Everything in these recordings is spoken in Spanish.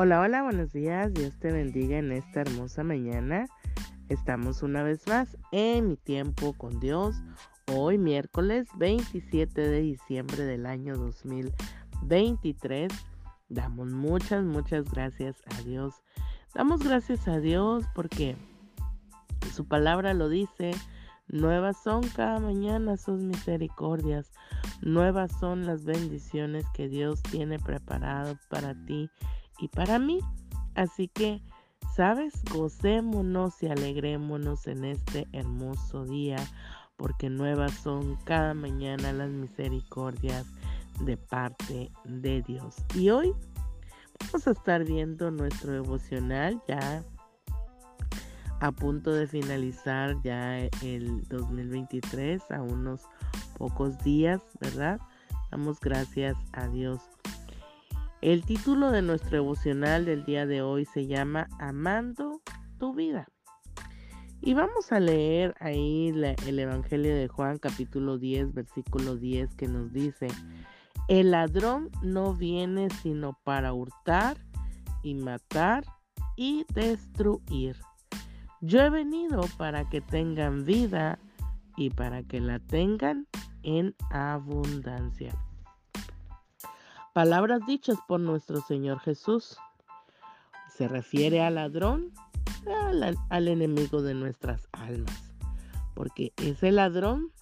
Hola, hola, buenos días. Dios te bendiga en esta hermosa mañana. Estamos una vez más en mi tiempo con Dios. Hoy miércoles 27 de diciembre del año 2023. Damos muchas, muchas gracias a Dios. Damos gracias a Dios porque su palabra lo dice. Nuevas son cada mañana sus misericordias. Nuevas son las bendiciones que Dios tiene preparadas para ti y para mí. Así que, ¿sabes? Gocémonos y alegrémonos en este hermoso día, porque nuevas son cada mañana las misericordias de parte de Dios. Y hoy vamos a estar viendo nuestro devocional ya a punto de finalizar ya el 2023 a unos pocos días, ¿verdad? Damos gracias a Dios el título de nuestro devocional del día de hoy se llama Amando tu vida. Y vamos a leer ahí el Evangelio de Juan capítulo 10 versículo 10 que nos dice, el ladrón no viene sino para hurtar y matar y destruir. Yo he venido para que tengan vida y para que la tengan en abundancia. Palabras dichas por nuestro Señor Jesús. Se refiere al ladrón, al, enemigo de nuestras almas. Porque ese ladrón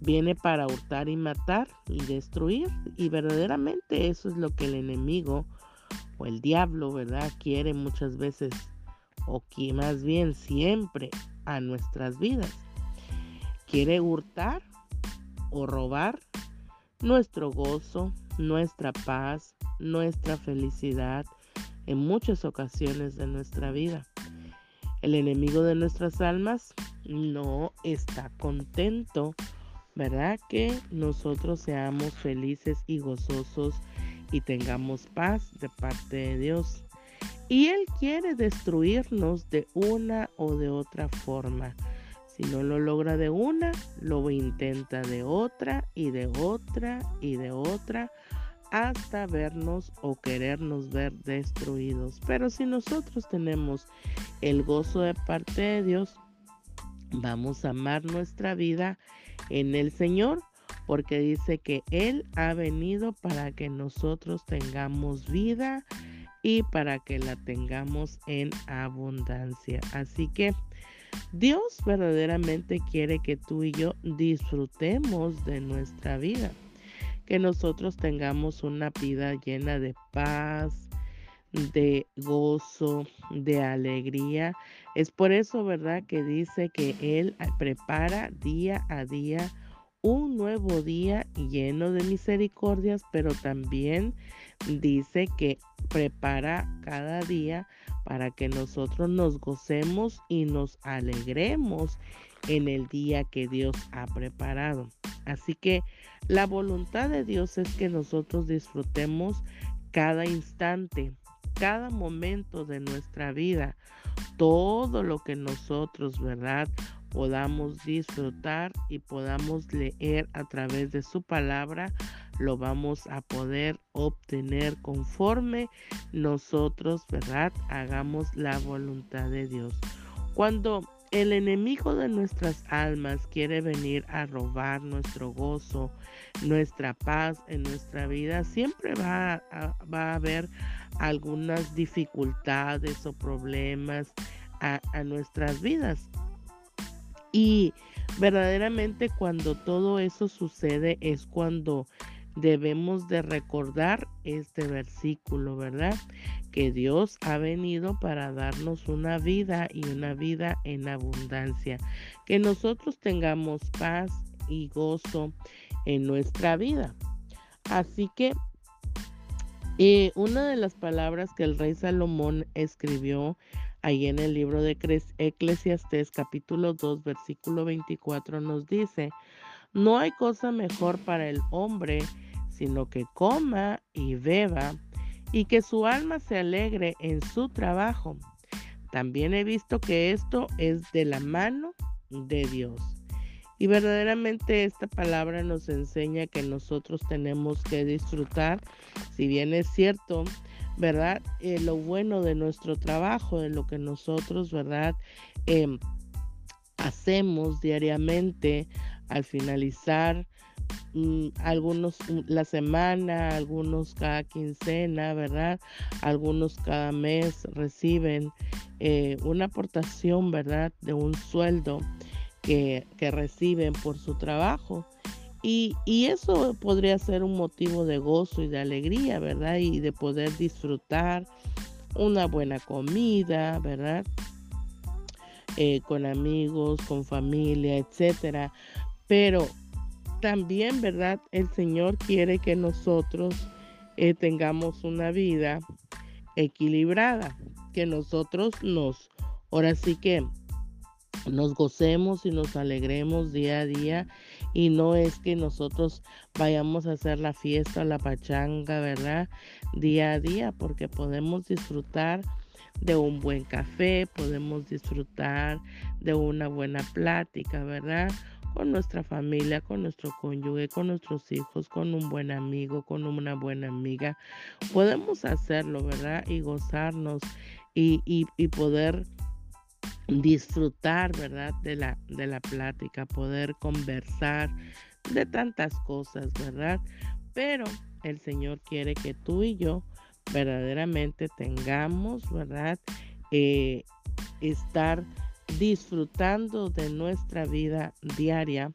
viene para hurtar y matar y destruir. Y verdaderamente eso es lo que el enemigo o el diablo, ¿verdad? Quiere muchas veces, o que más bien siempre, a nuestras vidas. Quiere hurtar o robar nuestro gozo, nuestra paz, nuestra felicidad en muchas ocasiones de nuestra vida. El enemigo de nuestras almas no está contento, ¿verdad? Que nosotros seamos felices y gozosos y tengamos paz de parte de Dios. Y Él quiere destruirnos de una o de otra forma. Si no lo logra de una, lo intenta de otra y de otra y de otra hasta vernos o querernos ver destruidos. Pero si nosotros tenemos el gozo de parte de Dios, vamos a amar nuestra vida en el Señor, porque dice que Él ha venido para que nosotros tengamos vida y para que la tengamos en abundancia. Así que Dios verdaderamente quiere que tú y yo disfrutemos de nuestra vida, que nosotros tengamos una vida llena de paz, de gozo, de alegría. Es por eso, ¿verdad?, que dice que Él prepara día a día un nuevo día lleno de misericordias, pero también dice que prepara cada día para que nosotros nos gocemos y nos alegremos en el día que Dios ha preparado. Así que la voluntad de Dios es que nosotros disfrutemos cada instante, cada momento de nuestra vida, todo lo que nosotros, ¿verdad? Podamos disfrutar y podamos leer a través de su palabra, lo vamos a poder obtener conforme nosotros, ¿verdad? Hagamos la voluntad de Dios. Cuando el enemigo de nuestras almas quiere venir a robar nuestro gozo, nuestra paz en nuestra vida, siempre va a, va a haber algunas dificultades o problemas a, a nuestras vidas. Y verdaderamente cuando todo eso sucede es cuando debemos de recordar este versículo, ¿verdad? Que Dios ha venido para darnos una vida y una vida en abundancia. Que nosotros tengamos paz y gozo en nuestra vida. Así que eh, una de las palabras que el rey Salomón escribió ahí en el libro de Eclesiastés capítulo 2 versículo 24 nos dice, no hay cosa mejor para el hombre sino que coma y beba y que su alma se alegre en su trabajo. También he visto que esto es de la mano de Dios. Y verdaderamente esta palabra nos enseña que nosotros tenemos que disfrutar, si bien es cierto, ¿verdad? Eh, lo bueno de nuestro trabajo, de lo que nosotros, ¿verdad? Em, hacemos diariamente al finalizar mm, algunos mm, la semana, algunos cada quincena, ¿verdad? Algunos cada mes reciben eh, una aportación, ¿verdad? De un sueldo que, que reciben por su trabajo. Y, eso podría ser un motivo de gozo y de alegría, ¿verdad? Y de poder disfrutar una buena comida, ¿verdad? Eh, con amigos, con familia, etcétera. Pero también, ¿verdad? El Señor quiere que nosotros eh, tengamos una vida equilibrada, que nosotros nos, ahora sí que nos gocemos y nos alegremos día a día y no es que nosotros vayamos a hacer la fiesta, la pachanga, ¿verdad? Día a día, porque podemos disfrutar de un buen café, podemos disfrutar de una buena plática, ¿verdad? Con nuestra familia, con nuestro cónyuge, con nuestros hijos, con un buen amigo, con una buena amiga. Podemos hacerlo, ¿verdad? Y gozarnos y, y poder disfrutar, ¿verdad? De la, de la plática, poder conversar de tantas cosas, ¿verdad? Pero el Señor quiere que tú y yo verdaderamente tengamos, ¿verdad? Eh, estar disfrutando de nuestra vida diaria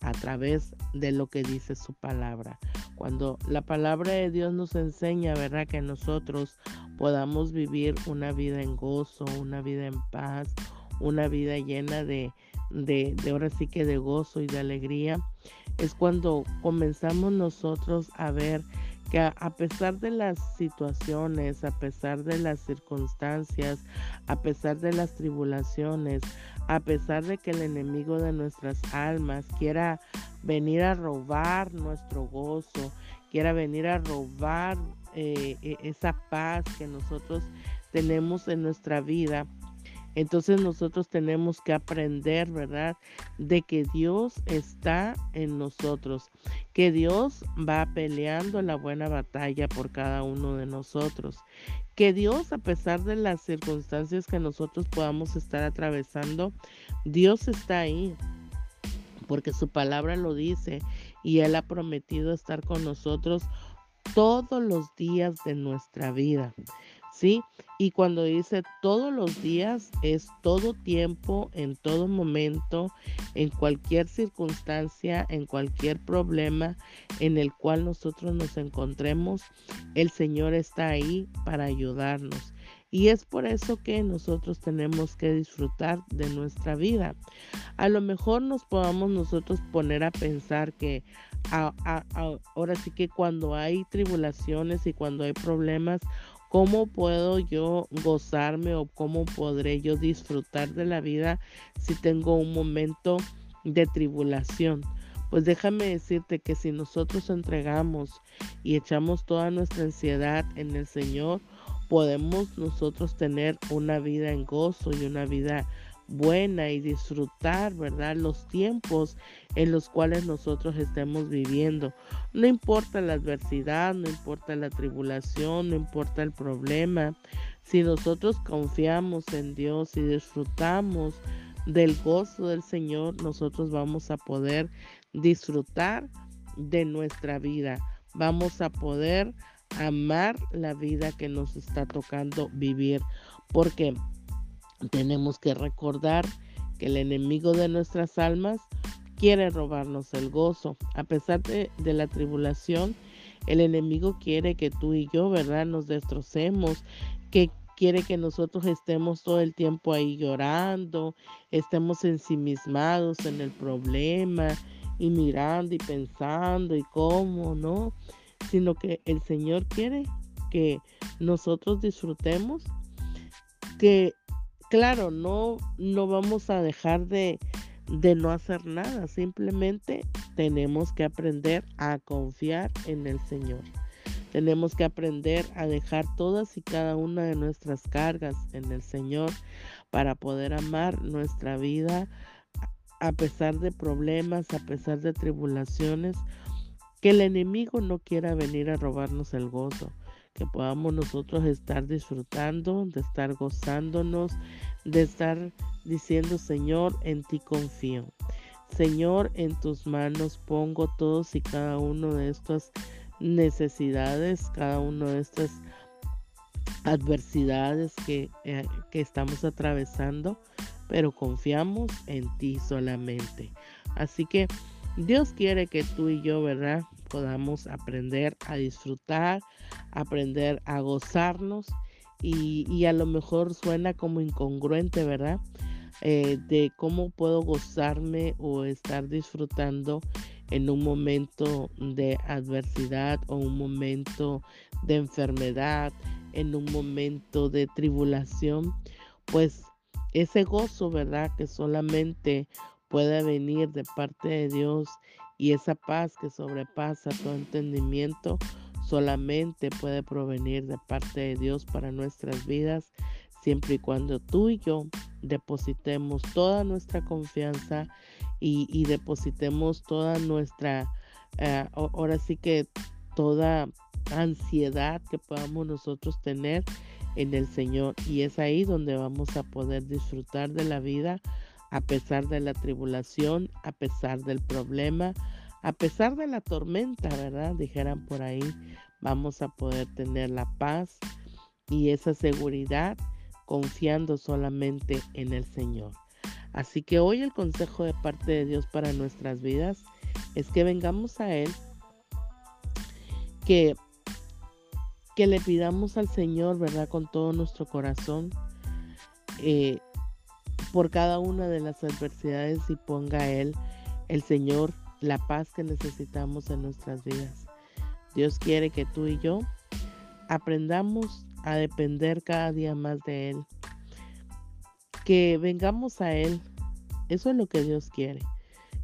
a través de lo que dice su palabra. Cuando la palabra de Dios nos enseña, ¿verdad? Que nosotros podamos vivir una vida en gozo, una vida en paz, una vida llena de, de, de ahora sí que de gozo y de alegría, es cuando comenzamos nosotros a ver que a, pesar de las situaciones, a pesar de las circunstancias, a pesar de las tribulaciones, a pesar de que el enemigo de nuestras almas quiera venir a robar nuestro gozo, quiera venir a robar eh, e, esa paz que nosotros tenemos en nuestra vida, entonces nosotros tenemos que aprender, ¿verdad? De que Dios está en nosotros, que Dios va peleando la buena batalla por cada uno de nosotros, que Dios, a pesar de las circunstancias que nosotros podamos estar atravesando, Dios está ahí, porque su palabra lo dice y Él ha prometido estar con nosotros todos los días de nuestra vida. ¿Sí? Y cuando dice todos los días, es todo tiempo, en todo momento, en cualquier circunstancia, en cualquier problema en el cual nosotros nos encontremos, el Señor está ahí para ayudarnos. Y es por eso que nosotros tenemos que disfrutar de nuestra vida. A lo mejor nos podamos nosotros poner a pensar que ahora sí que cuando hay tribulaciones y cuando hay problemas, ¿Cómo puedo yo gozarme o cómo podré yo disfrutar de la vida si tengo un momento de tribulación? Pues déjame decirte que si nosotros entregamos y echamos toda nuestra ansiedad en el Señor, podemos nosotros tener una vida en gozo y una vida buena y disfrutar, ¿verdad? Los tiempos en los cuales nosotros estemos viviendo. No importa la adversidad, no importa la tribulación, no importa el problema. Si nosotros confiamos en Dios y disfrutamos del gozo del Señor, nosotros vamos a poder disfrutar de nuestra vida. Vamos a poder amar la vida que nos está tocando vivir. Porque tenemos que recordar que el enemigo de nuestras almas quiere robarnos el gozo. A pesar de, la tribulación, el enemigo quiere que tú y yo, ¿verdad?, nos destrocemos, que quiere que nosotros estemos todo el tiempo ahí llorando, estemos ensimismados en el problema y mirando y pensando y cómo, ¿no? Sino que el Señor quiere que nosotros disfrutemos, que claro, no, no vamos a dejar de, de no hacer nada, simplemente tenemos que aprender a confiar en el Señor. Tenemos que aprender a dejar todas y cada una de nuestras cargas en el Señor para poder amar nuestra vida a pesar de problemas, a pesar de tribulaciones, que el enemigo no quiera venir a robarnos el gozo, que podamos nosotros estar disfrutando, de estar gozándonos, de estar diciendo, Señor, en ti confío. Señor, en tus manos pongo todos y cada uno de estas necesidades, cada uno de estas adversidades que, eh, que estamos atravesando, pero confiamos en ti solamente. Así que Dios quiere que tú y yo, ¿verdad? Podamos aprender a disfrutar, aprender a gozarnos y, a lo mejor suena como incongruente, ¿verdad? Eh, de cómo puedo gozarme o estar disfrutando en un momento de adversidad o un momento de enfermedad, en un momento de tribulación, pues ese gozo, ¿verdad? Que solamente puede venir de parte de Dios y esa paz que sobrepasa todo entendimiento solamente puede provenir de parte de Dios para nuestras vidas, siempre y cuando tú y yo depositemos toda nuestra confianza y, depositemos toda nuestra, eh, ahora sí que toda ansiedad que podamos nosotros tener en el Señor. Y es ahí donde vamos a poder disfrutar de la vida a pesar de la tribulación, a pesar del problema, a pesar de la tormenta, ¿verdad? Dijeran por ahí, vamos a poder tener la paz y esa seguridad confiando solamente en el Señor. Así que hoy el consejo de parte de Dios para nuestras vidas es que vengamos a Él, que, que le pidamos al Señor, ¿verdad? Con todo nuestro corazón. Eh, por cada una de las adversidades y ponga a Él, el Señor, la paz que necesitamos en nuestras vidas. Dios quiere que tú y yo aprendamos a depender cada día más de Él. Que vengamos a Él. Eso es lo que Dios quiere.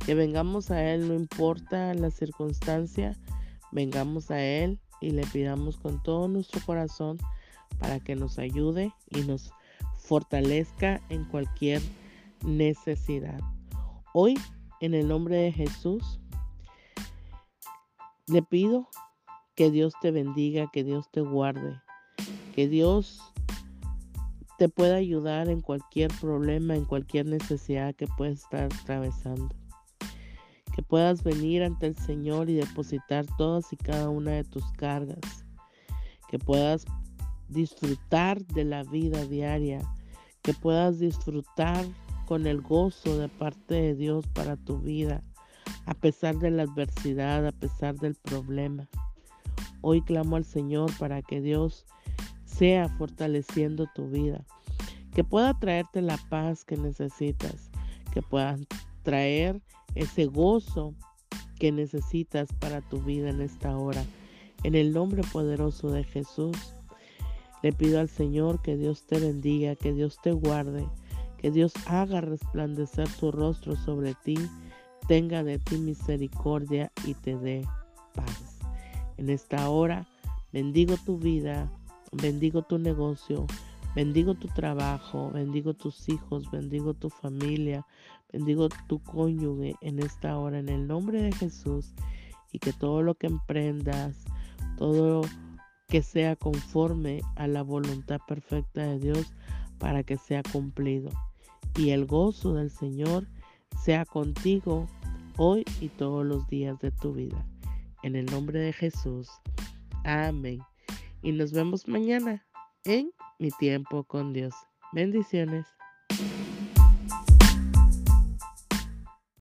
Que vengamos a Él, no importa la circunstancia, vengamos a Él y le pidamos con todo nuestro corazón para que nos ayude y nos fortalezca en cualquier necesidad. Hoy, en el nombre de Jesús, le pido que Dios te bendiga, que Dios te guarde, que Dios te pueda ayudar en cualquier problema, en cualquier necesidad que puedas estar atravesando. Que puedas venir ante el Señor y depositar todas y cada una de tus cargas. Que puedas disfrutar de la vida diaria que puedas disfrutar con el gozo de parte de Dios para tu vida, a pesar de la adversidad, a pesar del problema. Hoy clamo al Señor para que Dios sea fortaleciendo tu vida, que pueda traerte la paz que necesitas, que pueda traer ese gozo que necesitas para tu vida en esta hora. En el nombre poderoso de Jesús. Le pido al Señor que Dios te bendiga, que Dios te guarde, que Dios haga resplandecer su rostro sobre ti, tenga de ti misericordia y te dé paz. En esta hora bendigo tu vida, bendigo tu negocio, bendigo tu trabajo, bendigo tus hijos, bendigo tu familia, bendigo tu cónyuge en esta hora en el nombre de Jesús y que todo lo que emprendas, todo que sea conforme a la voluntad perfecta de Dios para que sea cumplido. Y el gozo del Señor sea contigo hoy y todos los días de tu vida. En el nombre de Jesús. Amén. Y nos vemos mañana en mi tiempo con Dios. Bendiciones.